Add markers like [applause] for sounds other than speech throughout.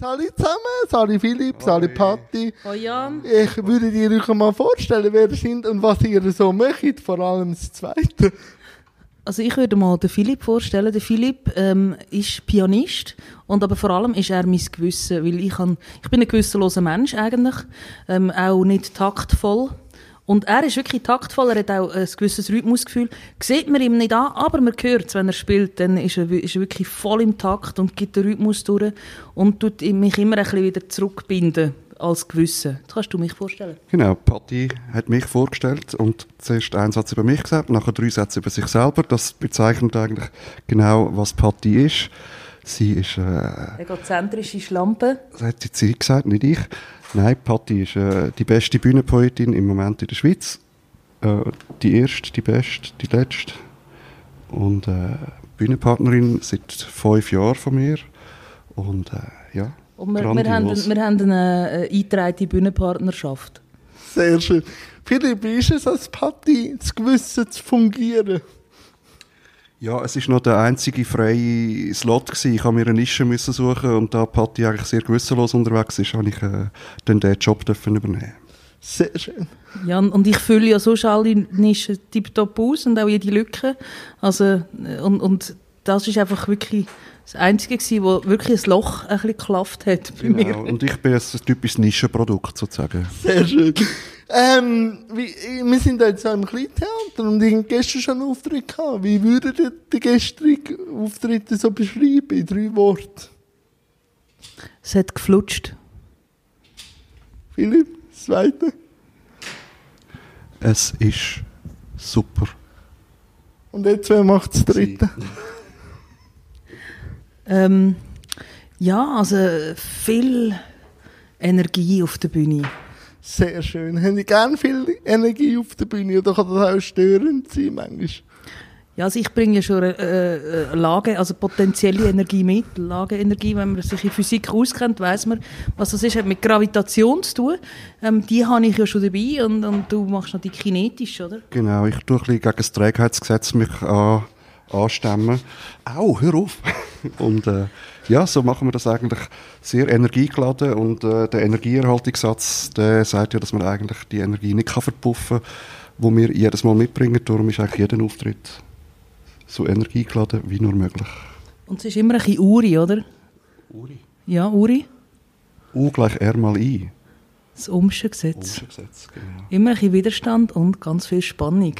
Sali zusammen, Sali Philipp, Sali Patti. Oh Jan. Ich würde dir euch mal vorstellen, wer ihr sind und was ihr so möchtet, vor allem das Zweite. Also ich würde mal den Philipp vorstellen. Der Philipp ähm, ist Pianist und aber vor allem ist er mein Gewissen, weil ich, kann, ich bin ein gewissenloser Mensch eigentlich, ähm, auch nicht taktvoll. Und er ist wirklich taktvoll, er hat auch ein gewisses Rhythmusgefühl. Sieht man ihm nicht an, aber man hört es, wenn er spielt, dann ist er, ist er wirklich voll im Takt und gibt den Rhythmus durch und tut mich immer ein bisschen wieder zurückbinden als Gewissen. Das kannst du mich vorstellen. Genau, Patti hat mich vorgestellt und zuerst einen Satz über mich gesagt, nachher drei Sätze über sich selber. Das bezeichnet eigentlich genau, was Patti ist. Sie ist... Äh, Egozentrische Schlampe. Das hat sie gesagt, nicht ich. Nein, Patti ist äh, die beste Bühnenpoetin im Moment in der Schweiz. Äh, die erste, die beste, die letzte. Und äh, Bühnenpartnerin seit fünf Jahren von mir. Und äh, ja, Und wir, wir, haben, wir haben eine äh, eingetragene Bühnenpartnerschaft. Sehr schön. Philipp, wie ist es als Patti, das Gewissen zu fungieren? Ja, es ist noch der einzige freie Slot gewesen. Ich habe mir eine Nische müssen suchen und da Patti eigentlich sehr gewissenlos unterwegs ist, habe ich äh, dann den Job dürfen übernehmen. Sehr schön. Ja, und ich fülle ja sonst alle Nischen tiptop aus und auch jede Lücke. Also, äh, und, und das ist einfach wirklich das Einzige gewesen, wo wirklich ein Loch ein bisschen geklafft hat bei Genau, mir. und ich bin ein typisches Nischenprodukt sozusagen. Sehr schön. Ähm, wie, wir sind jetzt auch im Kleintheater und ich habe gestern schon einen Auftritt gehabt. Wie würdet ihr den gestrigen Auftritt so beschreiben in drei Worten? Es hat geflutscht. Philipp, das Zweite. Es ist super. Und jetzt, wer macht das Dritte? [laughs] Ähm, ja, also viel Energie auf der Bühne. Sehr schön. Haben die gern viel Energie auf der Bühne oder kann das auch störend sein manchmal? Ja, also ich bringe ja schon eine, äh, äh, Lage, also potenzielle Energie mit. Lageenergie, wenn man sich in Physik auskennt, weiß man, was das ist. Hat mit Gravitation zu tun. Ähm, die habe ich ja schon dabei und, und du machst noch die kinetisch, oder? Genau, ich tue ein bisschen gegen das Trägheitsgesetz mich an, anstemmen. Au, hör auf! [laughs] und äh, ja, so machen wir das eigentlich sehr energiegeladen und äh, der Energieerhaltungssatz, der sagt ja, dass man eigentlich die Energie nicht kann verpuffen kann, wo wir jedes Mal mitbringen. Darum ist eigentlich jeder Auftritt so energiegeladen wie nur möglich. Und es ist immer ein bisschen Uri, oder? Uri. Ja, Uri. U gleich R mal I. Das Ohmsche Gesetz. Ohmsche Gesetz, genau. Immer ein bisschen Widerstand und ganz viel Spannung.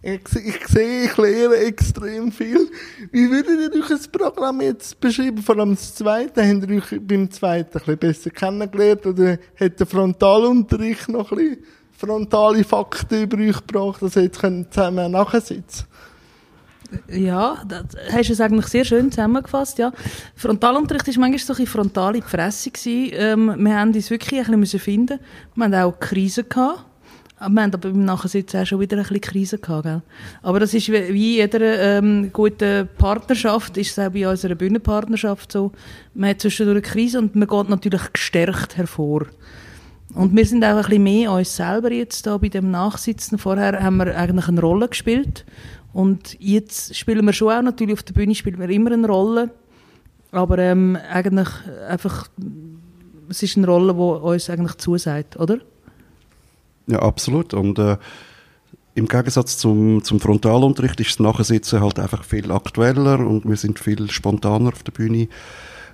Ich, ich sehe, ich lehre extrem viel. Wie würdet ihr euch das Programm jetzt beschreiben? Vor allem das Zweite. Habt ihr euch beim Zweiten ein bisschen besser kennengelernt? Oder hat der Frontalunterricht noch ein bisschen frontale Fakten über euch gebracht, dass ihr jetzt zusammen nachsitzen Ja, das hast du es eigentlich sehr schön zusammengefasst, ja. Frontalunterricht war manchmal so ein bisschen frontal in Fresse. Ähm, wir haben uns wirklich ein bisschen finden Wir hatten auch Krisen. Gehabt. Wir haben aber beim Nachsitzen auch schon wieder ein bisschen Krise gehabt, gell? Aber das ist wie wie in jeder ähm, guten Partnerschaft, ist es auch bei unserer Bühnenpartnerschaft so. Man hat zwischendurch eine Krise und man geht natürlich gestärkt hervor. Und wir sind auch ein bisschen mehr uns selber jetzt da bei dem Nachsitzen. Vorher haben wir eigentlich eine Rolle gespielt. Und jetzt spielen wir schon auch natürlich auf der Bühne spielen wir immer eine Rolle. Aber ähm, eigentlich einfach, es ist eine Rolle, die uns eigentlich zusagt, oder? Ja, absolut. Und äh, im Gegensatz zum, zum Frontalunterricht ist das Nachsitzen halt einfach viel aktueller und wir sind viel spontaner auf der Bühne.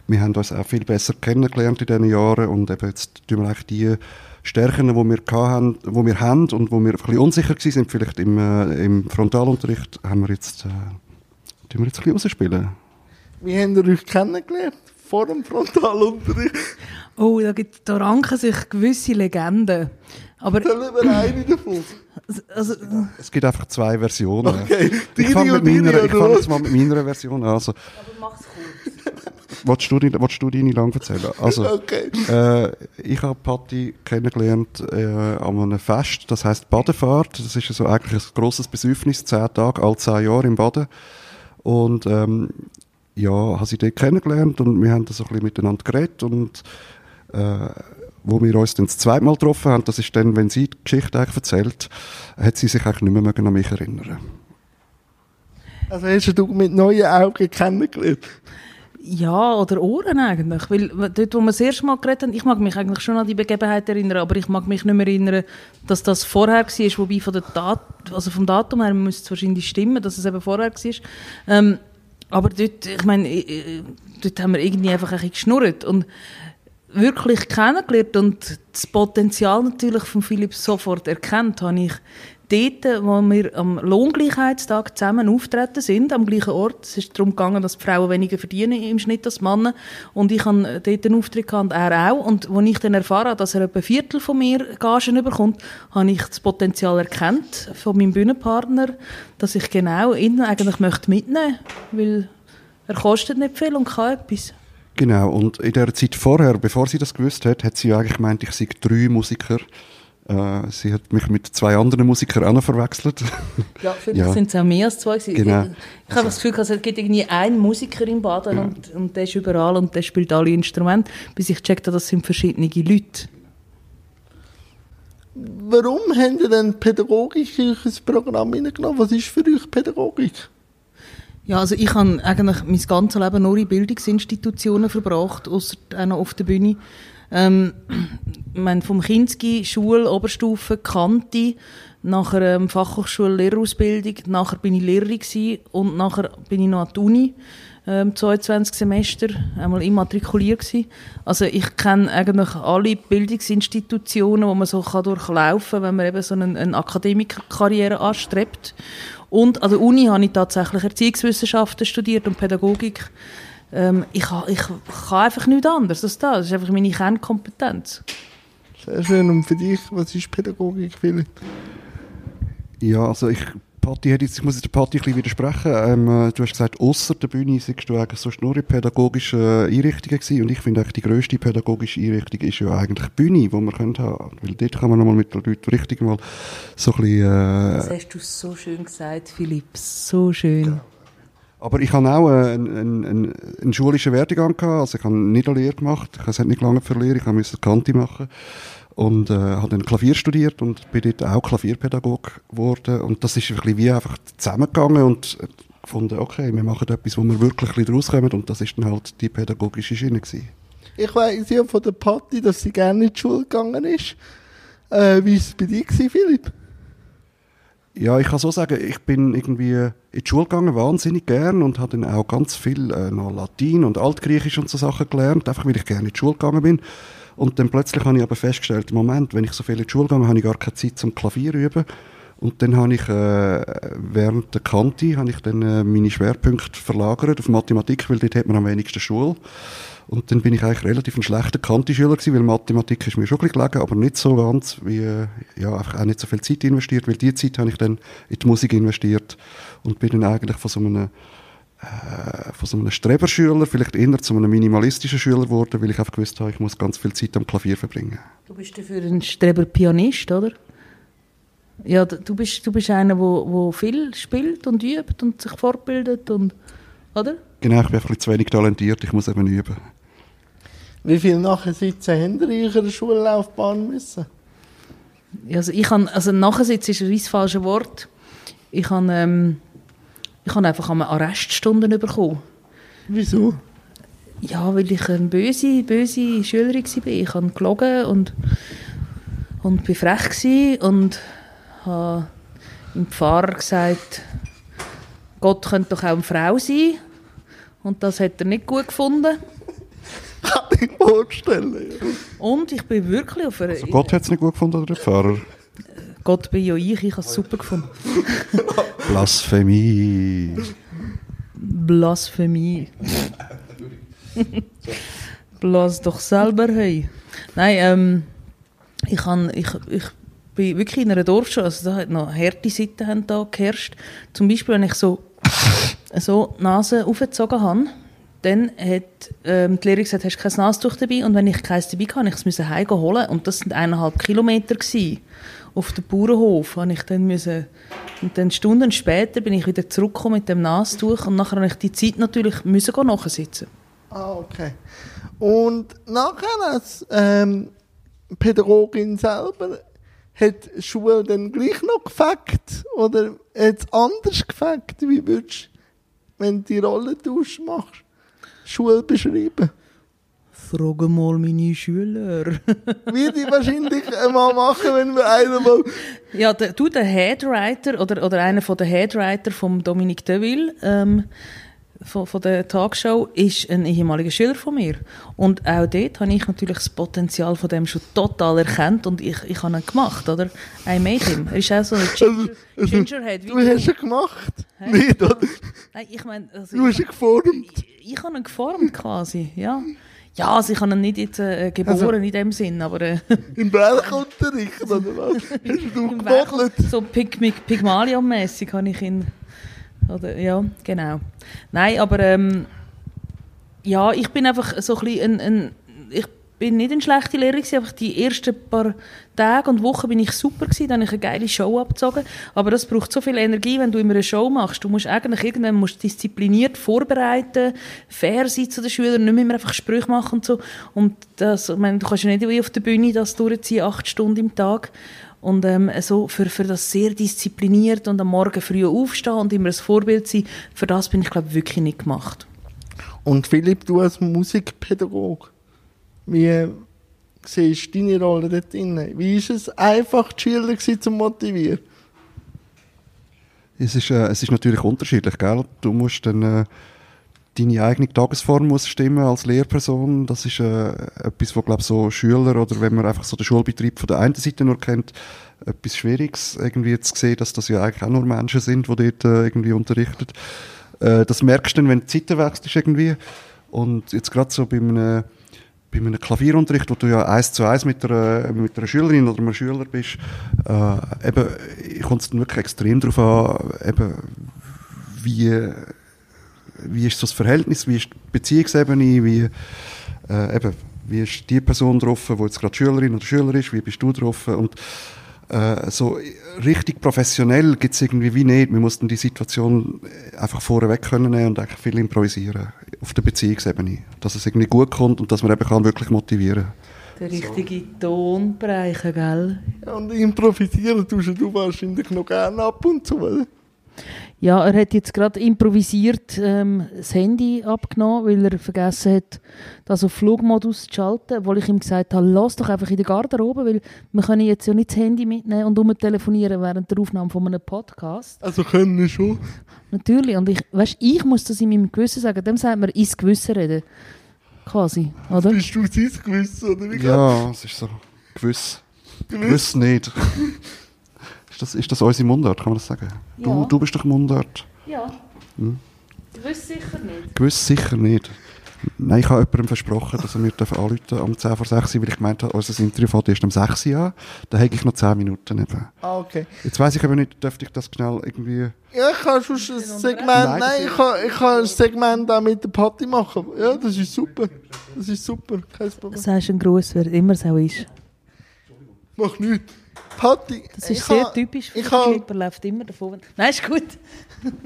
Wir haben uns auch viel besser kennengelernt in diesen Jahren und eben jetzt tun wir eigentlich die Stärken, die wir, haben, wo wir haben und wo wir ein bisschen unsicher waren, vielleicht im, äh, im Frontalunterricht, haben wir jetzt, äh, tun wir jetzt ein bisschen rausspielen. Wie habt ihr euch kennengelernt? Vor dem Frontalunterricht? Oh, da, gibt, da ranken sich gewisse Legenden. Aber, Erzähl über eine davon. Also, Es gibt einfach zwei Versionen. Okay, ich fange jetzt mal mit meiner Version an. Also, aber mach's kurz. willst, du, die- willst du deine lang erzählen? Also, Okay. Äh, ich habe Patti kennengelernt äh, an einem Fest, das heißt Badefahrt. Das ist so eigentlich ein grosses Besäufnis, zehn Tage, alle zehn Jahre im Baden. Und ähm, ja, habe sie dort kennengelernt und wir haben da so ein bisschen miteinander geredet und äh, wo wir uns dann das zweite Mal getroffen haben, das ist dann, wenn sie die Geschichte eigentlich erzählt, hat sie sich eigentlich nicht mehr an mich erinnern. Also hast du mit neuen Augen kennengelernt? Ja, oder Ohren eigentlich. Weil dort, wo wir das erste Mal geredet haben, ich mag mich eigentlich schon an die Begebenheit erinnern, aber ich mag mich nicht mehr erinnern, dass das vorher war, wobei von der Dat also vom Datum her müsste es wahrscheinlich stimmen, dass es eben vorher war. Ähm, aber dort, ich meine, dort haben wir irgendwie einfach ein bisschen geschnurrt und wirklich kennengelernt und das Potenzial natürlich von Philipp sofort erkannt, habe ich dort, wo wir am Lohngleichheitstag zusammen auftreten sind, am gleichen Ort. Es ist darum gegangen, dass Frauen weniger verdienen im Schnitt als Männer. Und ich habe dort einen Auftritt und er auch. Und als ich dann erfahren dass er etwa ein Viertel von mir Gagen bekommt, habe ich das Potenzial erkannt von meinem Bühnenpartner, dass ich genau ihn eigentlich möchte mitnehmen möchte, weil er kostet nicht viel und kann etwas. Genau, und in der Zeit vorher, bevor sie das gewusst hat, hat sie eigentlich gemeint, ich sei drei Musiker. Äh, sie hat mich mit zwei anderen Musikern auch noch verwechselt. [laughs] Ja, vielleicht ja. sind es auch mehr als zwei. Genau. Ich, ich habe das Gefühl, es gibt irgendwie einen Musiker in Baden ja. und, und der ist überall und der spielt alle Instrumente, bis ich checkt habe, das sind verschiedene Leute. Warum haben Sie denn Pädagogik in das Programm hineingenommen? Was ist für euch Pädagogik? Ja, also ich habe eigentlich mein ganzes Leben nur in Bildungsinstitutionen verbracht, außer noch auf der Bühne. Ähm, meine, vom Kinski, Schule, Oberstufe, Kante, nachher ähm, Fachhochschule, Lehrerausbildung, nachher bin ich Lehrerin und nachher bin ich noch an der Uni, ähm, 22 Semester, einmal immatrikuliert gewesen. Also ich kenne eigentlich alle Bildungsinstitutionen, wo man so kann durchlaufen kann, wenn man eben so eine, eine Akademikerkarriere anstrebt. Und an der Uni habe ich tatsächlich Erziehungswissenschaften studiert und Pädagogik. Ähm, ich, ich, ich kann einfach nichts anderes als das. Das ist einfach meine Kernkompetenz. Sehr schön. Und für dich, was ist Pädagogik, Philipp? Ja, also ich, Patti, ich muss jetzt der Patti ein bisschen widersprechen. Ähm, äh, du hast gesagt, außer der Bühne seist du eigentlich sonst nur in pädagogischen Einrichtungen gewesen. Und ich finde eigentlich, die grösste pädagogische Einrichtung ist ja eigentlich die Bühne, die man können haben. Weil dort kann man nochmal mit den Leuten richtig mal so ein bisschen... Äh, das hast du so schön gesagt, Philipp. So schön. Ja. Aber ich habe auch einen, einen, einen, einen schulischen Werdegang gehabt. Also ich habe nicht eine Lehre gemacht. Ich habe nicht lange Lehre. Ich musste Kante machen. Und äh, habe dann Klavier studiert und bin dort auch Klavierpädagog geworden. Und das ist wirklich wie einfach zusammengegangen und gefunden, okay, wir machen etwas, wo wir wirklich ein rauskommen. Und das ist dann halt die pädagogische Schiene gewesen. Ich weiss ja von der Patti, dass sie gerne in die Schule gegangen ist. Äh, wie war es bei dir, Philipp? Ja, ich kann so sagen, ich bin irgendwie in die Schule gegangen, wahnsinnig gern und habe dann auch ganz viel äh, noch Latein und Altgriechisch und so Sachen gelernt, einfach weil ich gerne in die Schule gegangen bin. Und dann plötzlich habe ich aber festgestellt, im Moment, wenn ich so viel in die Schule gehe, habe ich gar keine Zeit zum Klavier üben. Und dann habe ich äh, während der Kante habe ich dann äh, meine Schwerpunkte verlagert auf Mathematik, weil dort hat man am wenigsten Schule. Und dann bin ich eigentlich relativ ein schlechter Kanti-Schüler gewesen, weil Mathematik ist mir schon ein bisschen gelegen, aber nicht so ganz, wie, ja, einfach auch nicht so viel Zeit investiert, weil die Zeit habe ich dann in die Musik investiert und bin dann eigentlich von so einem, äh, von so einem Streberschüler vielleicht eher zu einem minimalistischen Schüler geworden, weil ich einfach gewusst habe, ich muss ganz viel Zeit am Klavier verbringen. Du bist dafür ein Streber-Pianist, oder? Ja, du bist, du bist einer, der wo, wo viel spielt und übt und sich fortbildet und, oder? Genau, ich bin einfach zu wenig talentiert, ich muss eben üben. Wie viele Nachsitzen haben Sie in Ihrer Schullaufbahn müssen? Also ich habe, also Nachsitzen ist ein das falsche Wort. Ich habe, ähm, ich habe einfach einmal Arreststunden bekommen. Wieso? Ja, weil ich eine böse, böse Schülerin war. Ich habe gelogen und, und bin frech und habe dem Pfarrer gesagt, Gott könnte doch auch eine Frau sein. Und das hat er nicht gut gefunden. Kann ich vorstellen. Und ich bin wirklich auf einer... Also Gott hat es nicht gut gefunden, oder der Pfarrer? Gott bin ja ich, ich habe es super gefunden. [laughs] Blasphemie. Blasphemie. Blas doch selber, hey. Nein, ähm, ich, kann, ich, ich bin wirklich in einer Dorfschule, also da hat noch harte Seiten da geherrscht. Zum Beispiel, wenn ich so, so die Nase aufgezogen habe, dann hat ähm, die Lehrerin gesagt, hast du kein Nasentuch dabei? Und wenn ich keins dabei hatte, musste ich es heim holen. Und das sind eineinhalb Kilometer gewesen. Auf dem Bauernhof habe ich dann müssen, und dann Stunden später bin ich wieder zurückgekommen mit dem Nasentuch und nachher habe ich die Zeit natürlich müssen nachsitzen. Ah, okay. Und nachher als ähm, Pädagogin selber hat die Schule dann gleich noch gefackt oder hat es anders gefackt? Wie würdest du, wenn du die Rollentausch machst? Schule beschreiben? Frage mal meine Schüler. [laughs] Würde ich wahrscheinlich mal machen, wenn wir einer mal... ja, der, du, der Headwriter oder, oder einer von der Headwriter von Dominique Deville, ähm, von, von der Talkshow, ist ein ehemaliger Schüler von mir. Und auch dort habe ich natürlich das Potenzial von dem schon total erkannt und ich, ich habe ihn gemacht, oder? I made him. Er ist auch so ein Ginger, Also, Gingerhead. wie Du hast ihn gemacht? Hä? Nicht, oder? Nein, ich meine... Also, Du hast ihn geformt. ich, ich habe ihn geformt quasi, ja. Ja, also ich habe ihn nicht jetzt äh, geboren Also- in dem Sinn, aber äh, [laughs] Im Werkunterricht, oder was? [laughs] Hast du gemacht? so Pig, Pygmalion-mässig habe ich ihn... Oder, ja, genau. Nein, aber ähm, ja, ich bin einfach so ein bisschen ein, ein ich bin nicht eine schlechte Lehrerin gewesen, die ersten paar Tage und Wochen bin ich super gewesen, dann habe ich eine geile Show abgezogen, aber das braucht so viel Energie, wenn du immer eine Show machst. Du musst eigentlich irgendwann musst diszipliniert vorbereiten, fair sein zu den Schülern, nicht mehr einfach Sprüche machen und so. Und das, ich meine, du kannst ja nicht auf der Bühne das durchziehen, acht Stunden im Tag. Und ähm, so für, für das sehr diszipliniert und am Morgen früh aufstehen und immer ein Vorbild sein, für das bin ich glaube wirklich nicht gemacht. Und Philipp, du als Musikpädagoge, wie siehst du deine Rolle dort drin? Wie ist es einfach, die Schüler zu motivieren? Es ist, äh, es ist natürlich unterschiedlich, gell? Du musst dann, äh, deine eigene Tagesform muss stimmen als Lehrperson. Das ist äh, etwas, wo, glaube so Schüler oder wenn man einfach so den Schulbetrieb von der einen Seite nur kennt, etwas Schwieriges irgendwie zu sehen, dass das ja eigentlich auch nur Menschen sind, die dort äh, irgendwie unterrichten. Äh, das merkst du dann, wenn die Zeiten wechselst irgendwie. Und jetzt gerade so bei einem, bei einem Klavierunterricht, wo du ja eins zu eins mit einer, mit einer Schülerin oder einem Schüler bist, äh, eben, kommt es wirklich extrem darauf an, eben, wie, wie ist so das Verhältnis, wie ist die Beziehungsebene, wie, äh, eben, wie ist die Person drauf, die jetzt gerade Schülerin oder Schüler ist, wie bist du drauf? Und äh, so richtig professionell gibt es irgendwie wie nicht. Wir mussten die Situation einfach vorweg können nehmen und eigentlich viel improvisieren auf der Beziehungsebene, dass es irgendwie gut kommt und dass man eben kann wirklich motivieren Der richtige Ton bereichen, gell? Ja, und improvisieren tust du wahrscheinlich noch gerne ab und zu, oder? Ja, er hat jetzt gerade improvisiert ähm, das Handy abgenommen, weil er vergessen hat, das auf Flugmodus zu schalten, obwohl ich ihm gesagt habe, lass doch einfach in der Garderobe, weil wir können jetzt ja nicht das Handy mitnehmen und telefonieren während der Aufnahme von einem Podcast. Also können schon. Natürlich, und ich, weißt, ich muss das in meinem Gewissen sagen, dem sagt man ins Gewissen reden. Quasi, oder? Bist du sein Gewissen, oder wie Ja, es ist so gewiss. Gewiss nicht. [laughs] ist, das, ist das unsere Mundart, kann man das sagen? Du, Ja. du bist doch Mundart. Ja. Hm. Gewiss sicher nicht. Gewiss sicher nicht. Nein, ich habe jemandem versprochen, dass er mir anrufen um 10 vor 6 Uhr, weil ich gemeint habe, unser Interview fängt erst um 6 Uhr an. Da hätte ich noch 10 Minuten eben. Ah, okay. Jetzt weiss ich aber nicht, dürfte ich das schnell irgendwie... Ja, ich kann schon ein Segment, Nein, nein, das ich kann, ich kann ein Segment auch mit der Party machen. Ja, das ist super. Das ist super, kein Problem. Sagst ein Gruß, wer immer so ist. Mach nichts. Party. Das ist sehr ha- typisch für ich den ha- Philipp, er läuft immer davon. Nein, ist gut. [laughs]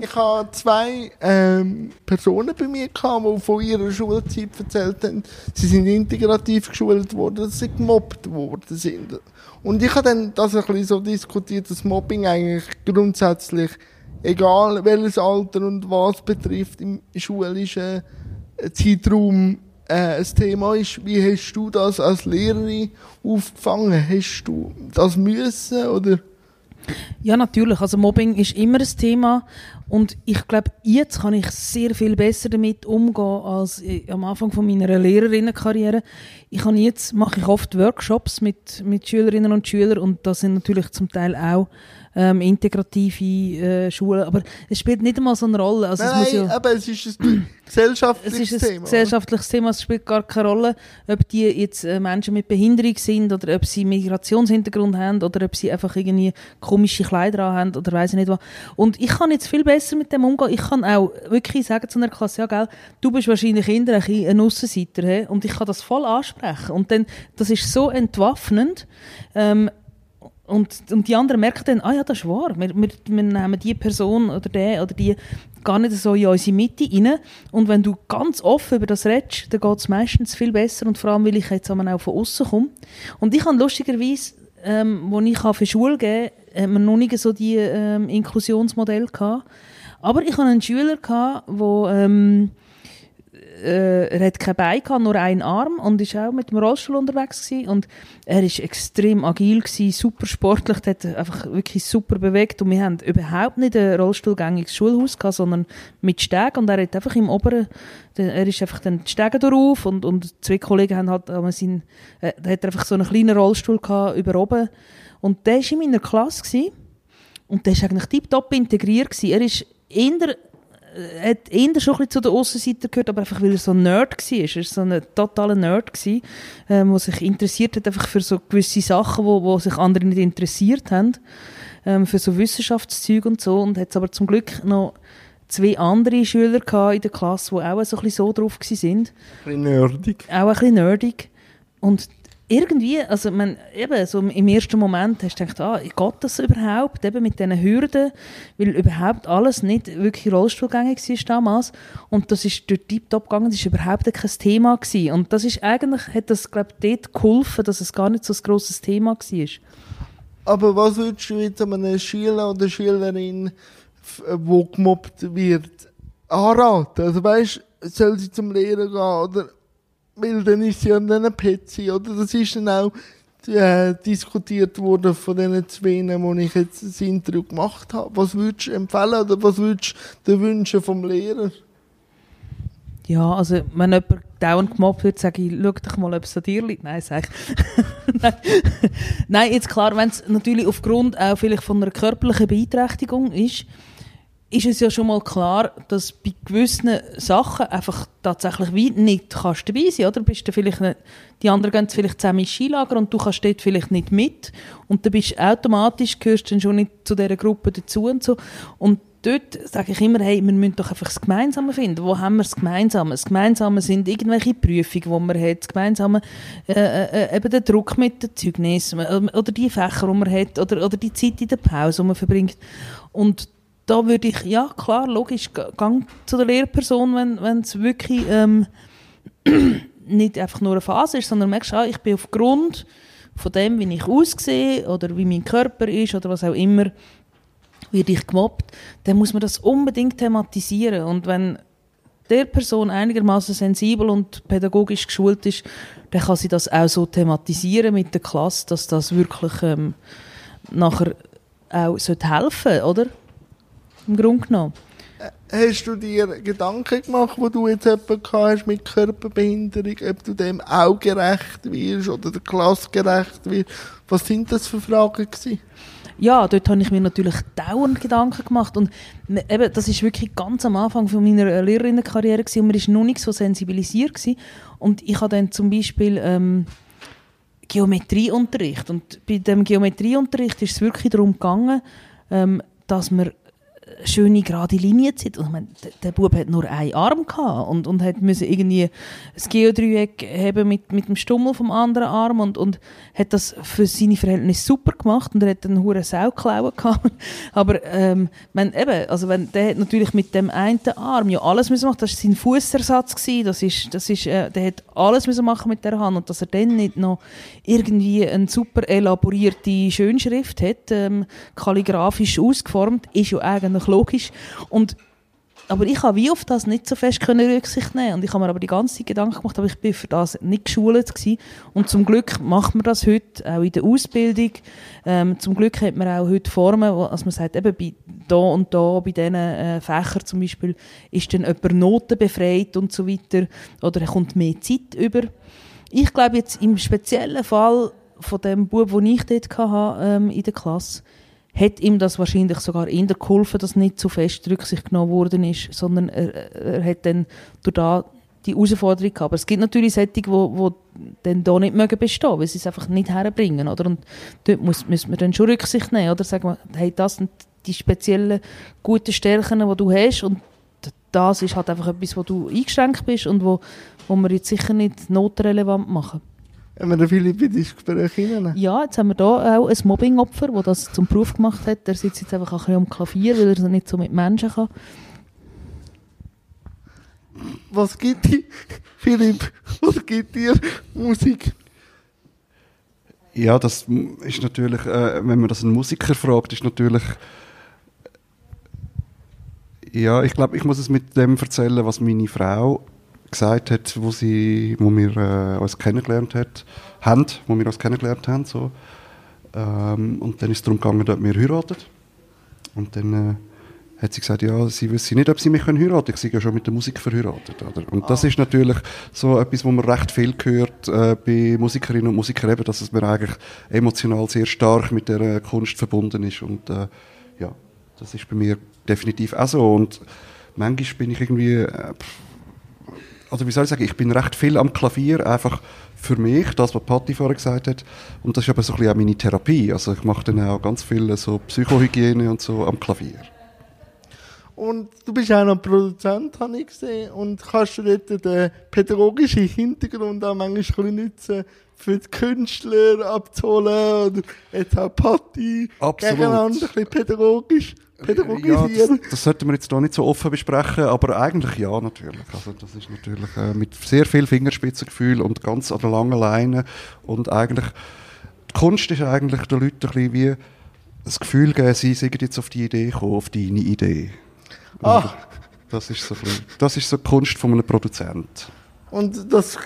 Ich habe zwei ähm, Personen bei mir gehabt, die von ihrer Schulzeit erzählt haben, sie sind integrativ geschult worden, dass sie gemobbt worden sind. Und ich habe dann das ein bisschen so diskutiert, dass Mobbing eigentlich grundsätzlich, egal welches Alter und was betrifft, im schulischen äh, Zeitraum äh, ein Thema ist. Wie hast du das als Lehrerin aufgefangen? Hast du das müssen oder? Ja, natürlich. Also Mobbing ist immer ein Thema und ich glaube, jetzt kann ich sehr viel besser damit umgehen als äh, am Anfang von meiner Lehrerinnenkarriere. Ich habe jetzt mache ich oft Workshops mit mit Schülerinnen und Schülern und das sind natürlich zum Teil auch ähm, integrative äh, Schulen, aber es spielt nicht einmal so eine Rolle. Also es nein, muss ja aber es ist ein [clears throat] es gesellschaftliches ist ein Thema. gesellschaftliches Thema, es spielt gar keine Rolle, ob die jetzt äh, Menschen mit Behinderung sind oder ob sie Migrationshintergrund haben oder ob sie einfach irgendwie komische Kleider haben oder weiß ich nicht was. Und ich kann jetzt viel besser mit dem umgehen. Ich kann auch wirklich sagen zu einer Klasse, ja gell, du bist wahrscheinlich eher ein, Aussenseiter he? und ich kann das voll ansprechen. Und dann, das ist so entwaffnend. Ähm, und, und die anderen merken dann, ah ja, das ist wahr. Wir, wir, wir nehmen die Person oder den oder die gar nicht so in unsere Mitte rein. Und wenn du ganz offen über das redest, dann geht es meistens viel besser. Und vor allem, weil ich jetzt auch von außen komme. Und ich habe lustigerweise, ähm, als ich für Schule geben konnte, haben wir noch nicht so die ähm, Inklusionsmodelle gehabt. Aber ich hatte einen Schüler, der ähm, äh, er hat kein Bein gehabt, nur einen Arm und ist auch mit dem Rollstuhl unterwegs gewesen. und er ist extrem agil gewesen, super sportlich, hat einfach wirklich super bewegt und wir haben überhaupt nicht ein rollstuhlgängiges Schulhaus gehabt, sondern mit Stegen und er hat einfach im oberen, er ist einfach dann die Stege darauf und, und zwei Kollegen haben halt, äh, sein, äh, hat einfach so einen kleinen Rollstuhl gehabt über oben und der war in meiner Klasse gewesen, und der war eigentlich tiptop integriert gewesen. Er ist äh, hat eher schon ein zu den Aussenseiter gehört, aber einfach weil er so ein Nerd war. Er war so ein totaler Nerd, gewesen, ähm, der sich interessiert hat einfach für so gewisse Sachen, wo, wo sich andere nicht interessiert haben. Ähm, für so Wissenschaftszeug und so. Und hat aber zum Glück noch zwei andere Schüler in der Klasse, die auch so ein bisschen so drauf waren. Ein bisschen nerdig. Auch ein bisschen nerdig. Und irgendwie, also man, eben, so im ersten Moment hast du gedacht, ah, geht das überhaupt, eben mit diesen Hürden, weil überhaupt alles nicht wirklich rollstuhlgängig war damals und das ist durch Tiptop gegangen, das war überhaupt kein Thema gewesen. und das ist eigentlich, hat das, glaube ich, dort geholfen, dass es gar nicht so ein grosses Thema war. Aber was würdest du jetzt einem Schüler oder Schülerin, die gemobbt wird, anraten? Also weißt, soll sie zum Lehrer gehen oder weil dann ist sie an einem PC, oder? Das ist dann auch äh, diskutiert worden von diesen zwei, wo ich jetzt das Interview gemacht habe. Was würdest du empfehlen oder was würdest du dir wünschen vom Lehrer? Ja, also wenn jemand dauernd gemobbt wird, sage ich, schau doch mal, ob es an dir liegt. Nein, sage ich. [laughs] Nein. Nein, jetzt klar, wenn es natürlich aufgrund auch vielleicht von einer körperlichen Beeinträchtigung ist, ist es ja schon mal klar, dass bei gewissen Sachen einfach tatsächlich wie nicht kannst dabei sein, oder? Bist du vielleicht nicht, die anderen gehen vielleicht zusammen ins Skilager und du kannst dort vielleicht nicht mit und dann bist automatisch, gehörst dann schon nicht zu dieser Gruppe dazu und so. Und dort sage ich immer, hey, wir müssen doch einfach das Gemeinsame finden. Wo haben wir das Gemeinsame? Das Gemeinsame sind irgendwelche Prüfungen, die man hat. Das Gemeinsame, äh, äh, äh eben der Druck mit den Zeugnissen oder die Fächer, die man hat oder, oder die Zeit in der Pause, die man verbringt. Und da würde ich, ja klar, logisch, gang zu der Lehrperson, wenn es wirklich ähm, [clears throat] nicht einfach nur eine Phase ist, sondern merkst, ah, ich bin aufgrund von dem, wie ich aussehe oder wie mein Körper ist oder was auch immer, werde ich gemobbt, dann muss man das unbedingt thematisieren. Und wenn der Person einigermaßen sensibel und pädagogisch geschult ist, dann kann sie das auch so thematisieren mit der Klasse, dass das wirklich ähm, nachher auch helfen sollte, oder? Im Grunde genommen. Hast du dir Gedanken gemacht, wo du jetzt jemanden hast mit Körperbehinderung, ob du dem auch gerecht wirst oder der Klasse gerecht wirst? Was sind das für Fragen gewesen? Ja, dort habe ich mir natürlich dauernd Gedanken gemacht und eben, das ist wirklich ganz am Anfang von meiner Lehrerinnenkarriere gewesen, und man ist noch nicht so sensibilisiert gewesen. und ich habe dann zum Beispiel ähm, Geometrieunterricht und bei dem Geometrieunterricht ist es wirklich darum gegangen, ähm, dass man schöne gerade Linie zieht. Und ich meine, der, der Bub hat nur einen Arm gehabt und, und hat müssen irgendwie ein Geodreieck haben mit, mit dem Stummel vom anderen Arm und, und hat das für seine Verhältnisse super gemacht und er hat einen hohen Sauklauen gehabt. [laughs] Aber ähm, wenn, eben, also wenn, der hat natürlich mit dem einen Arm ja alles müssen machen. Das war sein Fußersatz gewesen. Das ist, das ist, äh, der hat alles müssen machen mit der Hand und dass er dann nicht noch irgendwie eine super elaborierte Schönschrift hat, ähm, kalligrafisch ausgeformt, ist ja eigentlich logisch. Und aber ich habe wie auf das nicht so fest können Rücksicht nehmen und ich habe mir aber die ganze Zeit Gedanken gemacht, aber ich bin für das nicht geschult gewesen. und zum Glück macht man das heute auch in der Ausbildung. Ähm, zum Glück hat man auch heute Formen, wo also man sagt, eben bei da und da bei diesen äh, Fächern zum Beispiel ist dann jemand Noten befreit und so weiter oder er kommt mehr Zeit über. Ich glaube jetzt im speziellen Fall von dem Bub, den ich dort hatte, ähm, in der Klasse, hat ihm das wahrscheinlich sogar in der geholfen, dass nicht zu fest Rücksicht genommen worden ist, sondern er, er hat dann durch da die Herausforderung gehabt. Aber es gibt natürlich solche, die, die dann da nicht mögen bestehen, weil sie es einfach nicht herbringen, oder? Und dort muss, muss man dann schon Rücksicht nehmen, oder? Sagen wir, hey, das sind die speziellen guten Stärken, die du hast und das ist halt einfach etwas, wo du eingeschränkt bist und wo, wo wir jetzt sicher nicht notrelevant machen. Haben wir den Philipp in das Gespräch hinein? Ja, jetzt haben wir hier auch ein Mobbing-Opfer, das das zum Beruf gemacht hat. Der sitzt jetzt einfach ein bisschen am Klavier, weil er nicht so mit Menschen kann. Was gibt dir, Philipp, was gibt dir Musik? Ja, das ist natürlich, äh, wenn man das einen Musiker fragt, ist natürlich ja, ich glaube, ich muss es mit dem erzählen, was meine Frau gesagt hat, wo, sie, wo wir äh, uns kennengelernt hat, haben, wo wir uns kennengelernt haben. So. Ähm, und dann ist es darum gegangen, dass wir heiraten. Und dann äh, hat sie gesagt, ja, sie wüsste nicht, ob sie mich können heiraten können. Ich sei ja schon mit der Musik verheiratet. Oder? Und das ist natürlich so etwas, wo man recht viel hört äh, bei Musikerinnen und Musikern, eben, dass es mir eigentlich emotional sehr stark mit der äh, Kunst verbunden ist. Und äh, ja, das ist bei mir definitiv auch so. Und manchmal bin ich irgendwie... Äh, also wie soll ich sagen, ich bin recht viel am Klavier, einfach für mich, das, was Patti vorher gesagt hat. Und das ist aber so ein bisschen auch meine Therapie. Also ich mache dann auch ganz viel so Psychohygiene und so am Klavier. Und du bist auch noch Produzent, habe ich gesehen. Und kannst du dort den pädagogischen Hintergrund auch manchmal nutzen, für die Künstler abzuholen oder jetzt auch Patti gegeneinander ein bisschen pädagogisch pädagogisieren. Ja, das, das sollten wir jetzt hier nicht so offen besprechen, aber eigentlich ja, natürlich. Also das ist natürlich äh, mit sehr viel Fingerspitzengefühl und ganz an der langen Leine und eigentlich, die Kunst ist eigentlich den Leuten ein bisschen wie das Gefühl geben, sie sind jetzt auf die Idee gekommen, auf deine Idee. Ah. Das ist so, bisschen, das ist so die Kunst von einem Produzent. Und das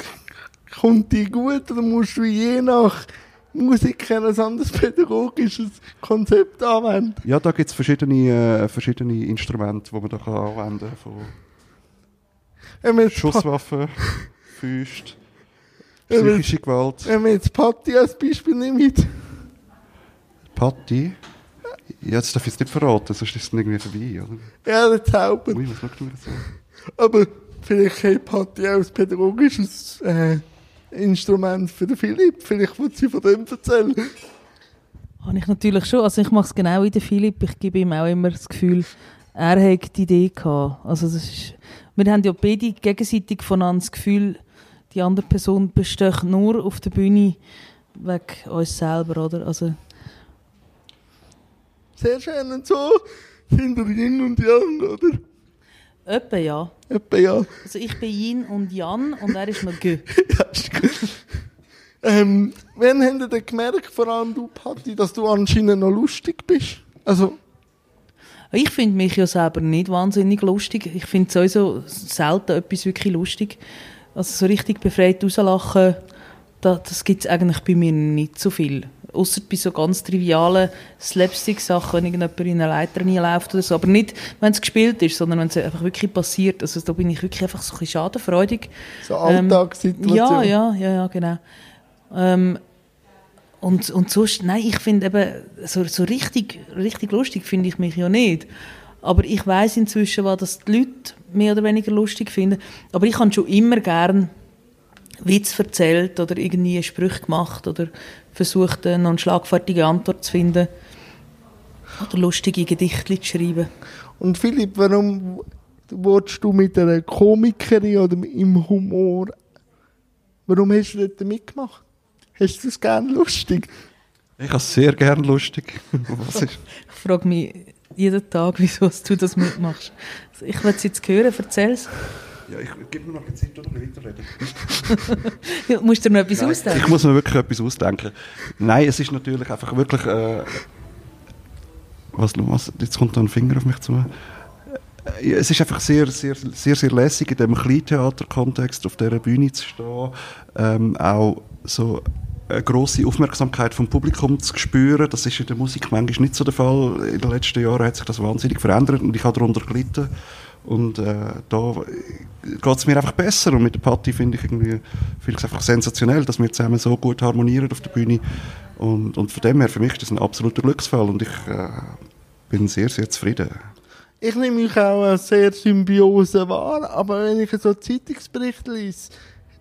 kommt dir gut oder musst du je nach Musiker ein anderes pädagogisches Konzept anwenden? Ja, da gibt es verschiedene, äh, verschiedene Instrumente, die man da kann anwenden kann. Schusswaffen, Füße, psychische Gewalt. Wenn man jetzt Patti als Beispiel nimmt. Patti? Ja, jetzt darf ich es nicht verraten, sonst ist es irgendwie vorbei, oder? Ja, der Zauber. Ui, was schaut mir so? Aber vielleicht hat Patti auch ein pädagogisches äh, Instrument für den Philipp. Vielleicht wird sie von dem erzählen. Habe ich natürlich schon. Also ich mache es genau wie der Philipp. Ich gebe ihm auch immer das Gefühl, er hat die Idee gehabt. Also das ist, wir haben ja beide gegenseitig voneinander das Gefühl, die andere Person besteht nur auf der Bühne wegen uns selber, oder? Also Sehr schön und so sind wir Yin und Yang, oder? Etwa ja. Etwa ja. Also ich bin Yin und Jan und er ist noch Gö. [laughs] ja, ist gut. Ähm, wann habt ihr denn gemerkt, vor allem du, Patti, dass du anscheinend noch lustig bist? Also, Ich finde mich ja selber nicht wahnsinnig lustig. Ich finde sowieso selten etwas wirklich lustig. Also so richtig befreit rauslachen, da, das gibt es eigentlich bei mir nicht so viel. Außer bei so ganz trivialen Slapstick-Sachen, wenn irgendjemand in eine Leiter reinläuft oder so. Aber nicht, wenn es gespielt ist, sondern wenn es einfach wirklich passiert. Also da bin ich wirklich einfach so ein bisschen schadenfreudig. so Alltagssituation. Ja, ja, ja, ja, genau. Ähm, und, und sonst, nein, ich finde eben, so, so richtig, richtig lustig finde ich mich ja nicht. Aber ich weiß inzwischen, was das die Leute mehr oder weniger lustig finden. Aber ich habe schon immer gern Witz erzählt oder irgendwie Spruch gemacht oder versucht, noch eine schlagfertige Antwort zu finden. Oder lustige Gedichte zu schreiben. Und Philipp, warum willst du mit einer Komikerin oder im Humor, warum hast du dort mitgemacht? Hast du es gerne lustig? Ich habe es sehr gern lustig. [laughs] Was ist? Ich frage mich jeden Tag, wieso du das mitmachst. Ich will es jetzt hören, erzähl es. Ja, ich gebe mir noch eine Zeit, oder weiterreden. Ja, musst du dir noch etwas Nein, ausdenken? Ich muss mir wirklich etwas ausdenken. Nein, es ist natürlich einfach wirklich. Äh, was, was, jetzt kommt da ein Finger auf mich zu. Äh, Es ist einfach sehr, sehr, sehr, sehr lässig, in diesem Kleintheater-Kontext auf dieser Bühne zu stehen. Ähm, auch so eine grosse Aufmerksamkeit vom Publikum zu spüren. Das ist in der Musik manchmal nicht so der Fall. In den letzten Jahren hat sich das wahnsinnig verändert und ich habe darunter gelitten. Und äh, da geht es mir einfach besser. Und mit der Patti finde ich irgendwie es einfach sensationell, dass wir zusammen so gut harmonieren auf der Bühne. Und, und von dem her, für mich ist das ein absoluter Glücksfall und ich äh, bin sehr, sehr zufrieden. Ich nehme mich auch als sehr Symbiose wahr, aber wenn ich so Zeitungsberichte lese,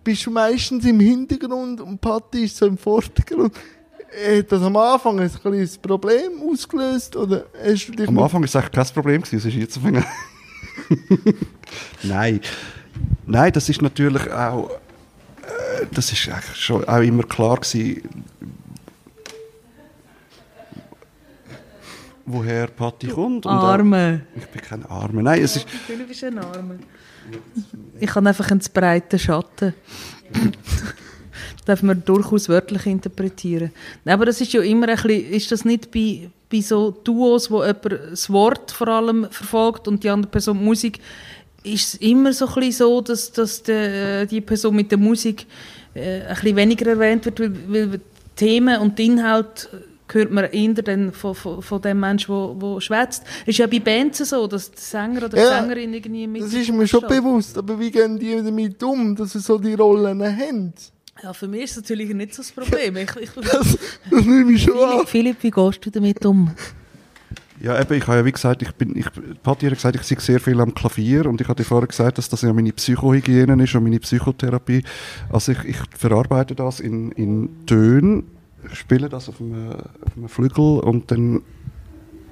bist du meistens im Hintergrund und Patti ist so im Vordergrund. Hat das am Anfang ein kleines Problem ausgelöst? Oder hast du dich Am Anfang war es eigentlich kein Problem, gewesen, es ist jetzt. [laughs] Nein. Nein, das ist natürlich auch, äh, das ist eigentlich schon auch immer klar gewesen, woher Patti kommt. und auch- Arme. Ich bin kein Arme. Nein, es ist, Du bist ein Arme. Ich habe einfach einen zu breiten Schatten. [laughs] darf man durchaus wörtlich interpretieren. Nein, aber das ist ja immer ein bisschen, ist das nicht bei, bei so Duos, wo jemand das Wort vor allem verfolgt und die andere Person die Musik, ist es immer so, ein bisschen so dass, dass die, äh, die Person mit der Musik äh, ein bisschen weniger erwähnt wird, weil, weil die Themen und die Inhalte hört man eher dann von, von, von dem Menschen, der, der schwätzt. Es ist ja bei Bands so, dass der Sänger oder die Ja, Sängerin irgendwie mit Das ist mir schon bewusst, aber wie gehen die damit um, dass sie so die Rollen haben? Ja, für mich ist das natürlich nicht so das Problem. Ich, ich, [laughs] Das, das nehme ich schon an. Philipp, wie gehst du damit um? Ja, eben, ich habe ja wie gesagt, ich bin, ich, Patti hat gesagt, ich sehe sehr viel am Klavier und ich hatte vorher gesagt, dass das ja meine Psychohygiene ist und meine Psychotherapie. Also ich, ich verarbeite das in, in Tönen, spiele das auf einem, auf einem Flügel und dann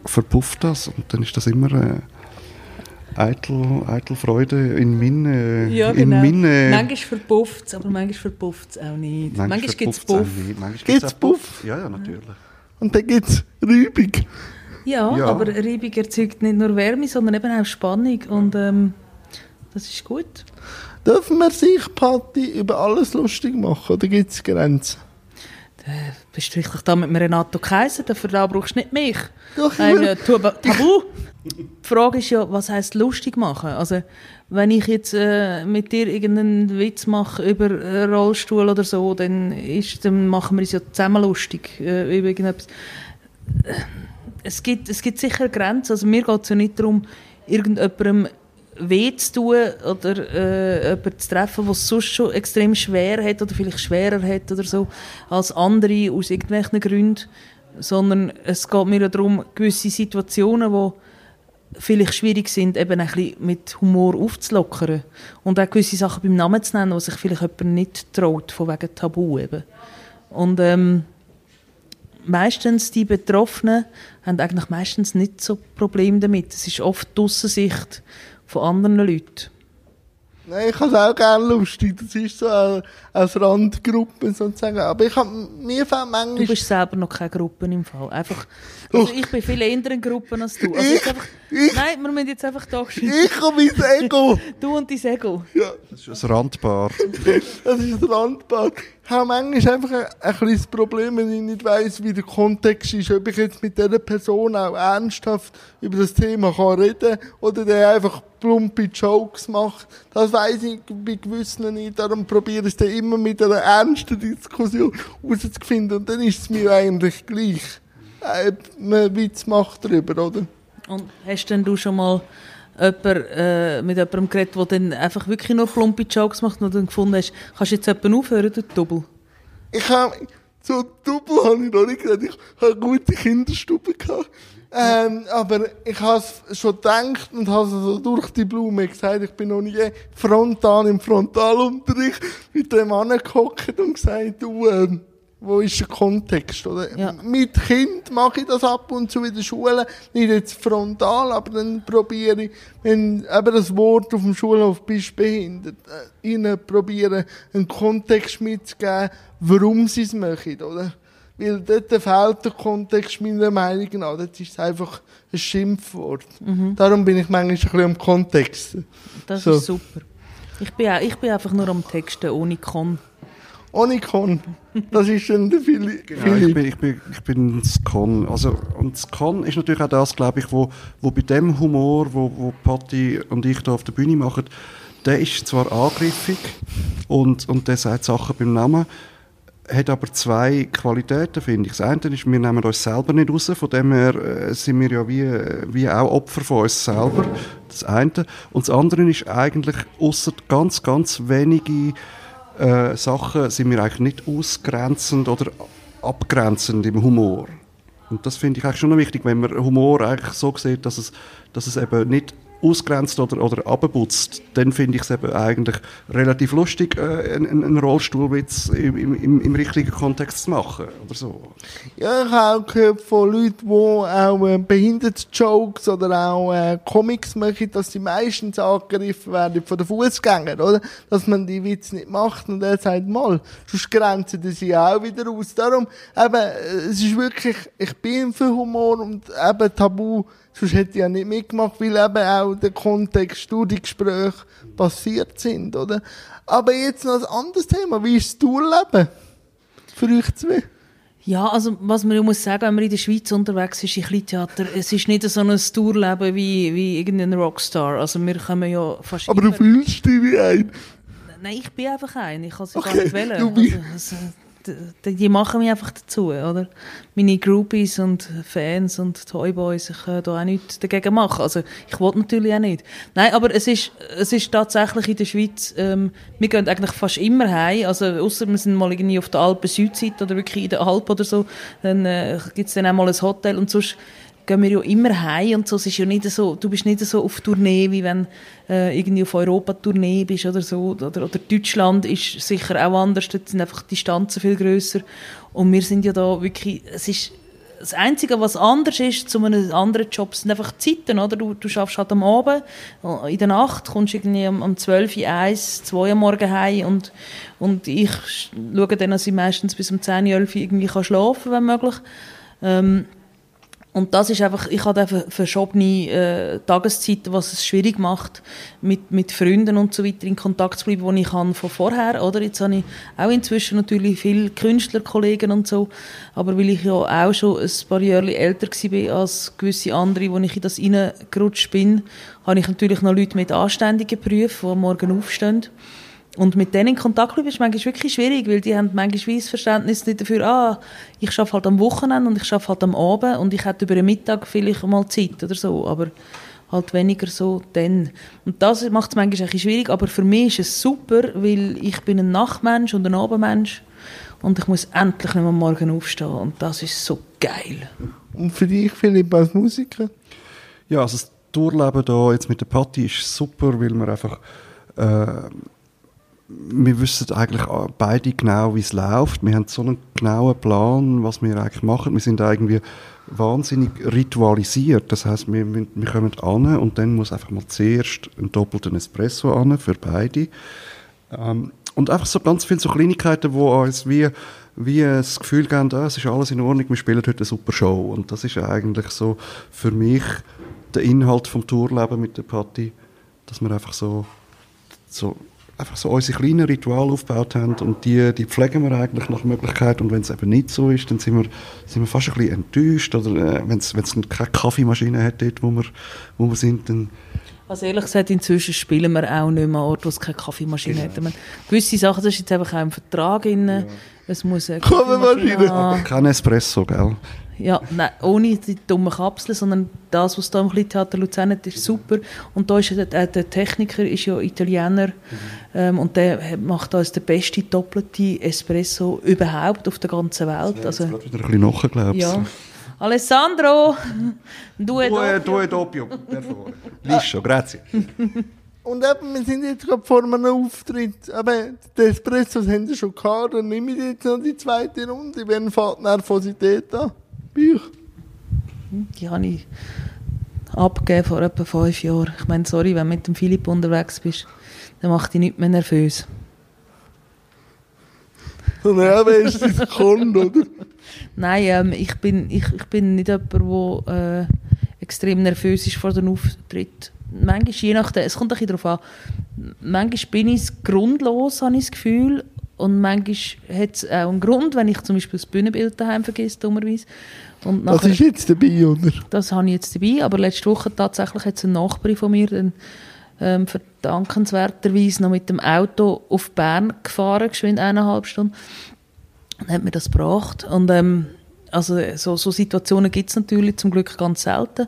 verpufft das und dann ist das immer äh, eitel, eitel Freude in meine, Ja, in genau. meine Manchmal verpufft es, aber manchmal verpufft es auch nicht. Manchmal, gibt es Puff. Manchmal gibt's auch Puff? Ja, ja, natürlich. Und dann gibt es Rübung. Ja, Ja. aber Reibung erzeugt nicht nur Wärme, sondern eben auch Spannung und ähm, das ist gut. Dürfen wir sich, Patti, über alles lustig machen oder gibt es Grenzen? Bist du richtig da mit dem Renato Kaiser, dafür da brauchst du nicht mich. Doch, ich Ein äh, Tabu. [laughs] Die Frage ist ja, was heisst lustig machen? Also, wenn ich jetzt äh, mit dir irgendeinen Witz mache über einen Rollstuhl oder so, dann, ist, dann machen wir uns ja zusammen lustig äh, über irgendetwas. Es gibt, es gibt sicher Grenzen. Also, mir geht es ja nicht darum, irgendjemandem weh zu tun oder äh, jemanden zu treffen, der es sonst schon extrem schwer hat oder vielleicht schwerer hat oder so als andere aus irgendwelchen Gründen. Sondern es geht mir ja darum, gewisse Situationen, die vielleicht schwierig sind, eben ein bisschen mit Humor aufzulockern. Und auch gewisse Sachen beim Namen zu nennen, die sich vielleicht jemand nicht traut, von wegen Tabu eben. Und ähm, meistens die Betroffenen haben eigentlich meistens nicht so Probleme damit. Es ist oft die Aussensicht von anderen Leuten. Nein, ich habe es auch gerne lustig. Das ist so eine Randgruppe sozusagen. Aber ich habe, mir fällt Du manchmal... bist selber noch keine Gruppe im Fall. Einfach, also ich bin viel eher in Gruppen als du. Also Ich- einfach, ich- nein, wir müssen jetzt einfach da Ich und mein Ego. [laughs] Du und dein Ego. Ja, Das ist ein Randbar. das ist ein Randbad. Ich habe manchmal einfach ein, ein kleines Problem, wenn ich nicht weiss, wie der Kontext ist. Ob ich jetzt mit dieser Person auch ernsthaft über das Thema kann reden oder der einfach plumpe Jokes macht. Das weiss ich bei gewissen nicht. Darum probiere ich es dann immer mit einer ernsten Diskussion herauszufinden. Und dann ist es mir eigentlich gleich. Äh, man Witz macht darüber, oder? Und hast denn du schon mal jemand, äh, mit jemandem geredet, der dann einfach wirklich nur plumpe Jokes macht und dann gefunden hast, kannst du jetzt jemanden aufhören, du Double? Ich habe, so Double habe ich noch nicht geredet. Ich habe gute Kinderstube gehabt. Ähm, aber ich habe es schon gedacht und habe so durch die Blume gesagt, ich bin noch nie frontal im Frontalunterricht mit dem angehockt und gesagt, du, ähm, wo ist der Kontext, oder? Ja. Mit Kind mache ich das ab und zu in der Schule, nicht jetzt frontal, aber dann probiere ich, wenn eben das Wort auf dem Schulhof bist behindert, äh, ihnen probieren, einen Kontext mitzugeben, warum sie es machen, oder? Weil dort fehlt der Kontext meiner Meinung nach. Dort ist es einfach ein Schimpfwort. Darum bin ich manchmal ein bisschen am Kontext. Das So. ist super. Ich bin, auch, ich bin einfach nur am Texten ohne Con. Ohne Con. Das ist dann der Phili- Ja, ich Philipp. bin, ich bin, ich bin das Con. Also, und das Con ist natürlich auch das, glaube ich, wo, wo bei dem Humor, wo, wo Patti und ich da auf der Bühne machen, der ist zwar angriffig und, und der sagt Sachen beim Namen, hat aber zwei Qualitäten, finde ich. Das eine ist, wir nehmen uns selber nicht raus, von dem her äh, sind wir ja wie, wie auch Opfer von uns selber. Das eine. Und das andere ist eigentlich, außer ganz, ganz wenige äh, Sachen sind wir eigentlich nicht ausgrenzend oder abgrenzend im Humor. Und das finde ich eigentlich schon wichtig, wenn man Humor eigentlich so sieht, dass es, dass es eben nicht ausgrenzt oder, oder abputzt, dann finde ich es eben eigentlich relativ lustig, äh, einen, einen Rollstuhlwitz im, im, im richtigen Kontext zu machen. Oder so. Ja, ich habe auch gehört von Leuten, die auch äh, Behindertenjokes oder auch äh, Comics machen, dass die meistens angegriffen werden von den Fußgängern, oder? Dass man die Witze nicht macht und er sagt, mal, sonst grenzen die sich auch wieder aus. Darum, eben, äh, es ist wirklich, ich bin für Humor und eben Tabu, sonst hätte ich ja nicht mitgemacht, weil eben auch der Kontext durch die Gespräche passiert sind, oder? Aber jetzt noch ein anderes Thema, wie ist das Tourleben? Für euch zwei? Ja, also was man muss sagen, wenn man in der Schweiz unterwegs ist, in Kleintheater, es ist nicht so ein Tourleben wie, wie irgendein Rockstar. Also wir kommen ja fast Aber du fühlst dich wie ein. Nein, ich bin einfach ein. Ich kann es ja gar Okay, nicht wählen. Also, also, die machen mich einfach dazu, oder? Meine Groupies und Fans und Toyboys, ich kann da auch nichts dagegen machen. Also ich wollte natürlich auch nicht. Nein, aber es ist, es ist tatsächlich in der Schweiz, ähm, wir gehen eigentlich fast immer heim, also außer wir sind mal irgendwie auf der Alpen-Südseite oder wirklich in der Alp oder so, dann äh, gibt es dann auch mal ein Hotel und sonst gehen wir ja immer heim und so. Es ist ja nicht so, du bist nicht so auf Tournee, wie wenn äh, irgendwie auf Europa-Tournee bist oder so. Oder, oder Deutschland ist sicher auch anders, dort sind einfach die Distanzen viel grösser. Und wir sind ja da wirklich, es ist das Einzige, was anders ist zu einem anderen Job, sind einfach die Zeiten, oder? Du, du schaffst halt am Abend, in der Nacht kommst irgendwie um, um 12 Uhr, 1, 2 Uhr Morgen heim und, und ich sch- schaue dann, dass ich meistens bis um 10, 11 Uhr irgendwie kann schlafen wenn möglich. Ähm, und das ist einfach, ich habe einfach verschobene äh, Tageszeiten, was es schwierig macht, mit, mit Freunden und so weiter in Kontakt zu bleiben, wo ich kann von vorher, oder? Jetzt habe ich auch inzwischen natürlich viele Künstlerkollegen und so, aber weil ich ja auch schon ein paar Jahre älter war als gewisse andere, wo ich in das reingerutscht bin, habe ich natürlich noch Leute mit anständigen Berufen, die am morgen aufstehen. Und mit denen in Kontakt bleiben ist manchmal wirklich schwierig, weil die haben manchmal wie das Verständnis nicht dafür, ah, ich arbeite halt am Wochenende und ich arbeite halt am Abend und ich hätte über den Mittag vielleicht mal Zeit oder so, aber halt weniger so dann. Und das macht es manchmal ein schwierig, aber für mich ist es super, weil ich bin ein Nachtmensch und ein Abendmensch und ich muss endlich nicht mehr am Morgen aufstehen und das ist so geil. Und für dich, Philipp, als Musiker? Ja, also das Tourleben da jetzt mit der Patti ist super, weil wir einfach äh, wir wissen eigentlich beide genau, wie es läuft. Wir haben so einen genauen Plan, was wir eigentlich machen. Wir sind irgendwie wahnsinnig ritualisiert. Das heißt, wir, wir, kommen an und dann muss einfach mal zuerst ein doppelten Espresso an für beide. Ähm, und einfach so ganz viele so Kleinigkeiten, wo uns wie, wie das Gefühl geben, ah, es ist alles in Ordnung, wir spielen heute eine super Show. Und das ist eigentlich so für mich der Inhalt vom Tourleben mit der Patti, dass wir einfach so, so einfach so unsere kleinen Rituale aufgebaut haben und die, die pflegen wir eigentlich nach Möglichkeit und wenn es eben nicht so ist, dann sind wir, sind wir fast ein bisschen enttäuscht oder äh, wenn es keine Kaffeemaschine hat dort, wo wir, wo wir sind, dann Also ehrlich gesagt, inzwischen spielen wir auch nicht mehr an Orten, wo es keine Kaffeemaschine hat. Ich meine, gewisse Sachen, das ist jetzt einfach auch im Vertrag drin. Es muss eine Kaffeemaschine. Kaffeemaschine haben. kein Espresso, gell? Ja, nein, ohne die dummen Kapseln, sondern das, was da im Kleintheater Luzern hat, ist super. Und da ist ja der, der Techniker ist ja Italiener ähm, und der macht uns den besten doppelten Espresso überhaupt auf der ganzen Welt. Also, Gerade wieder ein bisschen nachher, glaube ich. ja. Alessandro, du Due, due doppio, per favore. Liscio, grazie. Und eben, wir sind jetzt gerade vor einem Auftritt. Aber die Espressos haben sie schon gehabt. Dann nehme ich jetzt noch die zweite Runde. Wenn fällt Nervosität an? Euch? Die habe ich abgegeben vor etwa fünf Jahren. Ich meine, sorry, wenn du mit dem Philipp unterwegs bist, dann macht dich nicht mehr nervös. Und wer ist das Kund, oder? [laughs] Nein, ähm, ich, bin, ich, ich bin nicht jemand, der äh, extrem nervös ist vor dem Auftritt. Manchmal, je nachdem, es kommt ein bisschen darauf an, manchmal bin ich grundlos, habe ich das Gefühl. Und manchmal hat es auch einen Grund, wenn ich zum Beispiel das Bühnenbild daheim vergesse, dummerweise. Und nachher- ist jetzt dabei, oder? das habe ich jetzt dabei, aber letzte Woche tatsächlich hat ein Nachbar von mir dann, ähm, verdankenswerterweise noch mit dem Auto auf Bern gefahren, geschwind eineinhalb Stunden, und hat mir das gebracht. Und ähm, also so, so Situationen gibt es natürlich zum Glück ganz selten.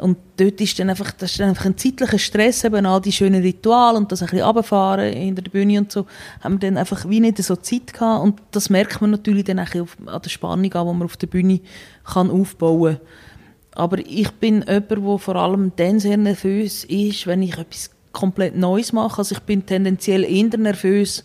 Und dort ist dann einfach, das ist dann einfach ein zeitlicher Stress, eben all die schönen Rituale und das ein bisschen hinter der Bühne und so, haben wir dann einfach wie nicht so Zeit gehabt und das merkt man natürlich dann auch an der Spannung an, die man auf der Bühne kann aufbauen kann. Aber ich bin jemand, der vor allem dann sehr nervös ist, wenn ich etwas komplett Neues mache. Also ich bin tendenziell eher nervös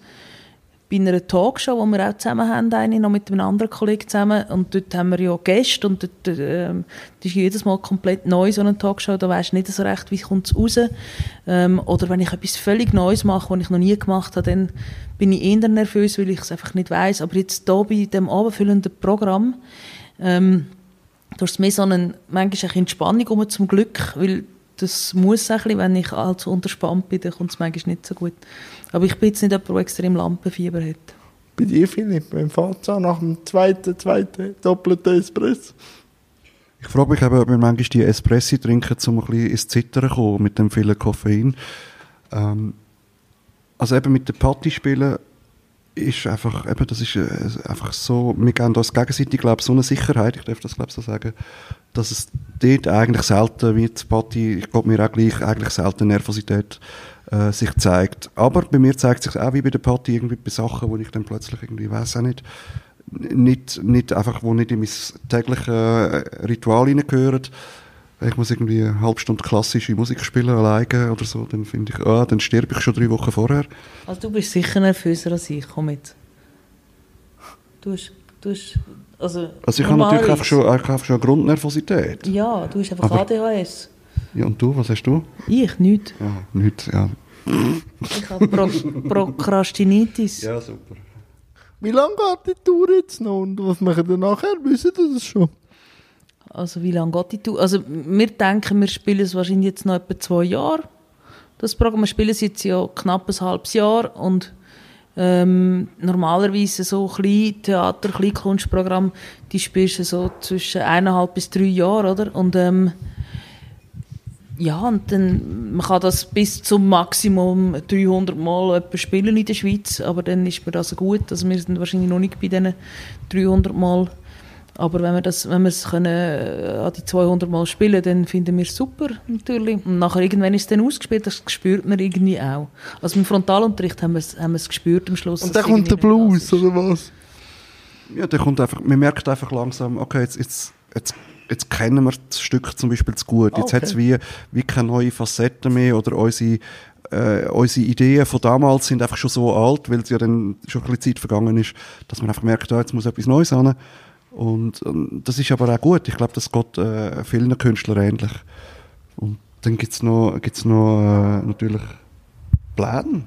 bei einer Talkshow, die wir auch zusammen haben, eine, noch mit einem anderen Kollegen zusammen. Und dort haben wir ja Gäste und dort, ähm, das ist jedes Mal komplett neu, so eine Talkshow. Da weisst du nicht so recht, wie kommt es raus. Ähm, oder wenn ich etwas völlig Neues mache, was ich noch nie gemacht habe, dann bin ich eher nervös, weil ich es einfach nicht weiß. Aber jetzt hier bei dem abendfüllenden Programm, ähm, du hast mehr so einen, manchmal eine Entspannung um zum Glück, weil das muss ein bisschen, wenn ich allzu unterspannt bin, dann kommt es manchmal nicht so gut. Aber ich bin jetzt nicht jemand, der extrem Lampenfieber hat. Bei dir, Philipp, beim Fazza nach dem zweiten, zweiten doppelten Espresso? Ich frage mich eben, ob wir manchmal die Espressi trinken, um ein bisschen ins Zittern zu kommen mit dem vielen Koffein. Ähm, also eben mit den Party spielen ist einfach, eben, das ist äh, einfach so, wir geben uns gegenseitig, glaube ich, so eine Sicherheit, ich darf das, glaube ich, so sagen, dass es dort eigentlich selten, wie die Party, ich glaube mir auch gleich, eigentlich selten Nervosität äh, sich zeigt. Aber bei mir zeigt sich auch wie bei der Party irgendwie bei Sachen, wo ich dann plötzlich irgendwie, weiß auch nicht, nicht, nicht einfach, wo nicht in mein tägliches äh, Ritual hineingehören. Ich muss irgendwie eine halbe Stunde klassische Musik spielen, alleine oder so, dann finde ich, ah, dann sterbe ich schon drei Wochen vorher. Also du bist sicher nervöser als ich, komm mit. Du hast, du hast also, Also ich habe natürlich einfach schon, ich habe einfach schon eine Grundnervosität. Ja, du hast einfach Aber- ADHS. Ja, und du, was hast du? Ich nicht. Ja, nichts, ja. Ich habe Pro Prokrastinitis. Ja, super. Wie lange geht die Tour jetzt noch und was machen wir nachher? Wissen Sie das schon? Also wie lange geht die Tour? Also wir denken, wir spielen es wahrscheinlich jetzt noch etwa zwei Jahre. Das Programm, wir spielen es jetzt ja knapp ein halbes Jahr und ähm, normalerweise so klein Theater, Kleinkunstprogramm, die spielst du so zwischen eineinhalb bis drei Jahren, oder? Und ähm, ja, und dann, man kann das bis zum Maximum 300 Mal spielen in der Schweiz, aber dann ist mir das gut, also wir sind wahrscheinlich noch nicht bei diesen 300 Mal, aber wenn wir das, wenn wir es können, äh, an die 200 Mal spielen, dann finden wir es super, natürlich. Und nachher irgendwann ist es dann ausgespielt, das spürt man irgendwie auch. Also im Frontalunterricht haben wir es, haben wir es gespürt am Schluss. Und dann kommt der Blues, oder was? Ja, der kommt einfach, man merkt einfach langsam, okay, jetzt, jetzt, jetzt, jetzt kennen wir das Stück zum Beispiel zu gut. Jetzt Okay. hat es wie, wie keine neue Facetten mehr oder unsere, äh, unsere Ideen von damals sind einfach schon so alt, weil es ja dann schon ein bisschen Zeit vergangen ist, dass man einfach merkt, ah, jetzt muss etwas Neues an. Und, ähm, das ist aber auch gut. Ich glaube, das geht äh, vielen Künstlern ähnlich. Und dann gibt es noch, gibt's noch äh, natürlich Pläne.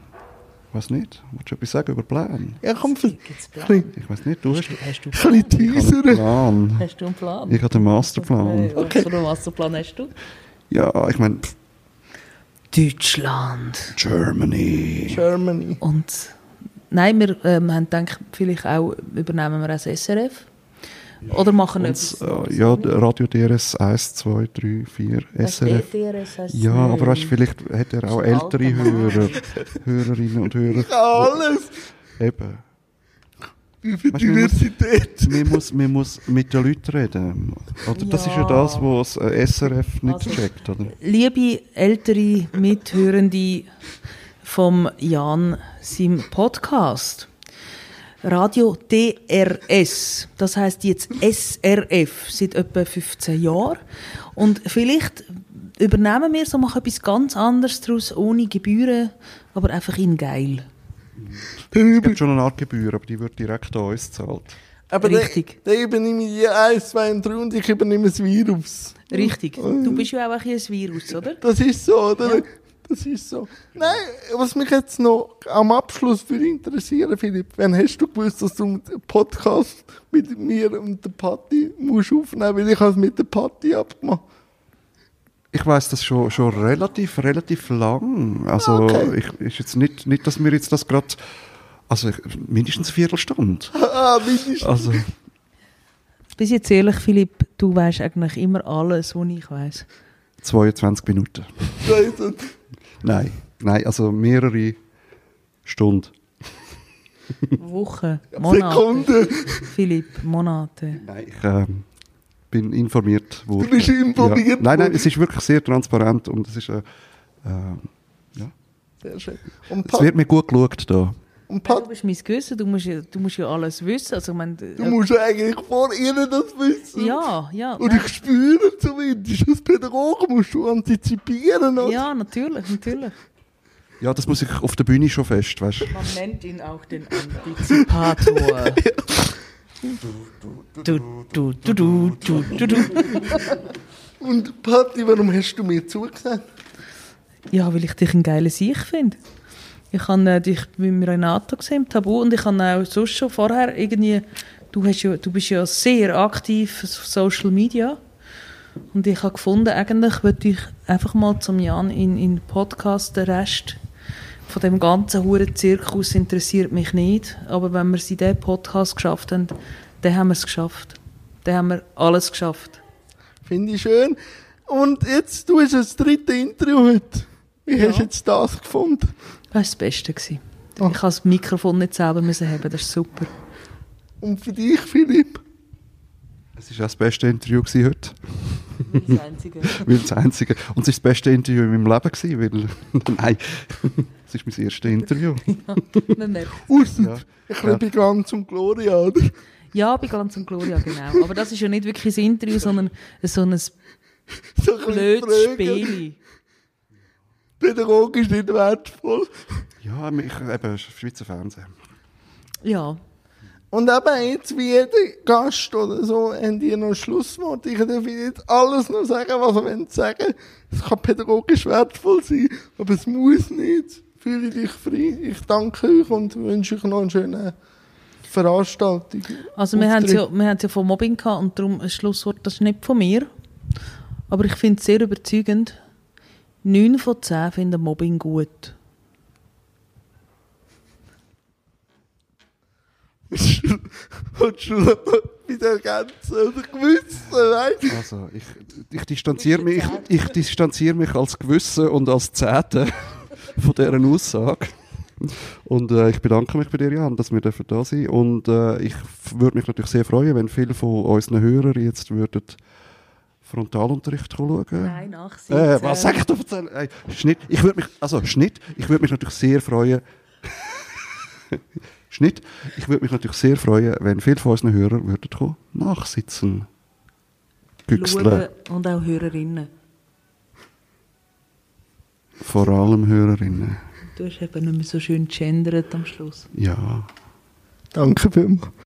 Ich weiß nicht. Willst du etwas sagen über Pläne? Ja, komm, für, Ich weiß nicht, du hast, Hast du ich habe einen. Plan. Hast du einen Plan? Ich habe den Masterplan. Was für einen Masterplan hast du? Ja, ich meine, Deutschland. Germany. Germany. Und nein, wir ähm, haben gedacht, vielleicht auch übernehmen wir das SRF. Oder machen etwas. äh, ja, Radio DRS 1, 2, 3, 4, SRF. DRS heisst Ja, aber weißt, vielleicht hat er auch ältere. Hörer, [laughs] Hörerinnen und Hörer. Alles. Eben. Wie viel Weißt Diversität. Man muss, man muss mit den Leuten reden. Oder das ist ja Ja. das, was das äh, SRF nicht Also- checkt, oder? Liebe ältere Mithörende vom Jan, seinem Podcast. Radio DRS, das heißt jetzt SRF, seit etwa 15 Jahren. Und vielleicht übernehmen wir so, machen etwas ganz anderes daraus, ohne Gebühren, aber einfach in geil. Es gibt schon eine Art Gebühr, aber die wird direkt an uns gezahlt. Aber Richtig. Der, der übernehme die 1, 2 und 3 und ich übernehme das Virus. Richtig. Du bist ja auch ein ein Virus, oder? Das ist so, oder? Ja. [laughs] Das ist so. Nein, was mich jetzt noch am Abschluss würde interessieren, Philipp, wann hast du gewusst, dass du einen Podcast mit mir und der Patti musst aufnehmen, weil ich habe es mit der Patti abgemacht. Ich weiß das schon, schon relativ, relativ lang. Also, Okay. ich, ist jetzt nicht, nicht, dass wir jetzt das gerade, also ich, mindestens eine Viertelstunde. [laughs] Ah, mindestens. Also, Bis jetzt ehrlich, Philipp, du weißt eigentlich immer alles, was ich weiß. 22 Minuten. Nein, nein, also mehrere Stunden. [laughs] Wochen, Monate. Sekunde. Philipp, Monate. Nein, ich ähm, bin informiert worden. bist informiert Ja. Nein, nein, es ist wirklich sehr transparent und es ist, äh, äh, ja. Sehr schön. Und, Es wird mir gut geschaut da. und Du bist mein Gewissen, du musst, ja, du musst ja alles wissen. Also, ich meine, du musst eigentlich vor ihr das wissen. ja, ja, Und nein. ich spüre zumindest, als Pädagoge musst du antizipieren. oder? ja, natürlich, natürlich. Ja, das muss ich auf der Bühne schon fest, weißt du. Man nennt ihn auch den Antizipator. [laughs] Du, du, du, du, du, du, du, du. Und Patti, warum hast du mir zugesagt? Ja, weil ich dich ein geiler Sieg finde. Ich habe äh, dich mit Renato gesehen, im Tabu, und ich habe auch sonst schon vorher irgendwie, du, hast ja, du bist ja sehr aktiv auf Social Media und ich habe gefunden, eigentlich würde ich einfach mal zum Jan in in den Podcast den Rest von dem ganzen huren Zirkus interessiert mich nicht. Aber wenn wir es in diesem Podcast geschafft haben, dann haben wir es geschafft. Dann haben wir alles geschafft. Finde ich schön. Und jetzt, du hast das dritte Interview heute. Wie Ja. hast du jetzt das gefunden? Das war das Beste. Gewesen. Ah. Ich musste das Mikrofon nicht selber müssen haben, das ist super. Und für dich, Philipp? Es war auch das beste Interview gewesen heute. Das Einzige. [laughs] Weil das einzige. Und es war das beste Interview in meinem Leben, gewesen, weil. [laughs] Nein, es ist mein erstes Interview. [laughs] Man merkt. Ausser Ja. ein bisschen bei Glanz und Gloria, oder? Ja, bei Glanz und Gloria, genau. Aber das ist ja nicht wirklich ein Interview, sondern so ein So ein bisschen blödes. Spiel. Pädagogisch nicht wertvoll. Ja, ich, eben, Schweizer Fernsehen. Ja. Und eben jetzt, wie jeder Gast oder so, haben die noch ein Schlusswort. Ich darf jetzt alles noch sagen, was ihr wollt sagen. Es kann pädagogisch wertvoll sein, aber es muss nicht. Fühle dich frei. Ich danke euch und wünsche euch noch eine schöne Veranstaltung. Also wir haben ja, wir haben es ja von Mobbing gehabt und darum ein Schlusswort, das ist nicht von mir. Aber ich finde es sehr überzeugend. Neun von zehn finden Mobbing gut. [laughs] Willst du noch wieder ergänzen oder gewissen, weißt du? Also, ich, ich, distanziere mich, ich, ich distanziere mich als Gewissen und als Zehnte [laughs] von dieser Aussage. Und äh, ich bedanke mich bei dir, Jan, dass wir dürfen da sein Und äh, ich würde mich natürlich sehr freuen, wenn viele von unseren Hörern jetzt würden Frontalunterricht schauen. Nein, nachsitzen. Äh, was sag ich da erzählen? Schnitt. Ich würde mich, also Schnitt. Ich würde mich natürlich sehr freuen. [laughs] Schnitt. Ich würde mich natürlich sehr freuen, wenn viele von unseren Hörern würden kommen, nachsitzen. Güchseln. Schauen und auch Hörerinnen. Vor allem Hörerinnen. Du hast eben nicht mehr so schön gendert am Schluss. Ja. Danke vielmals.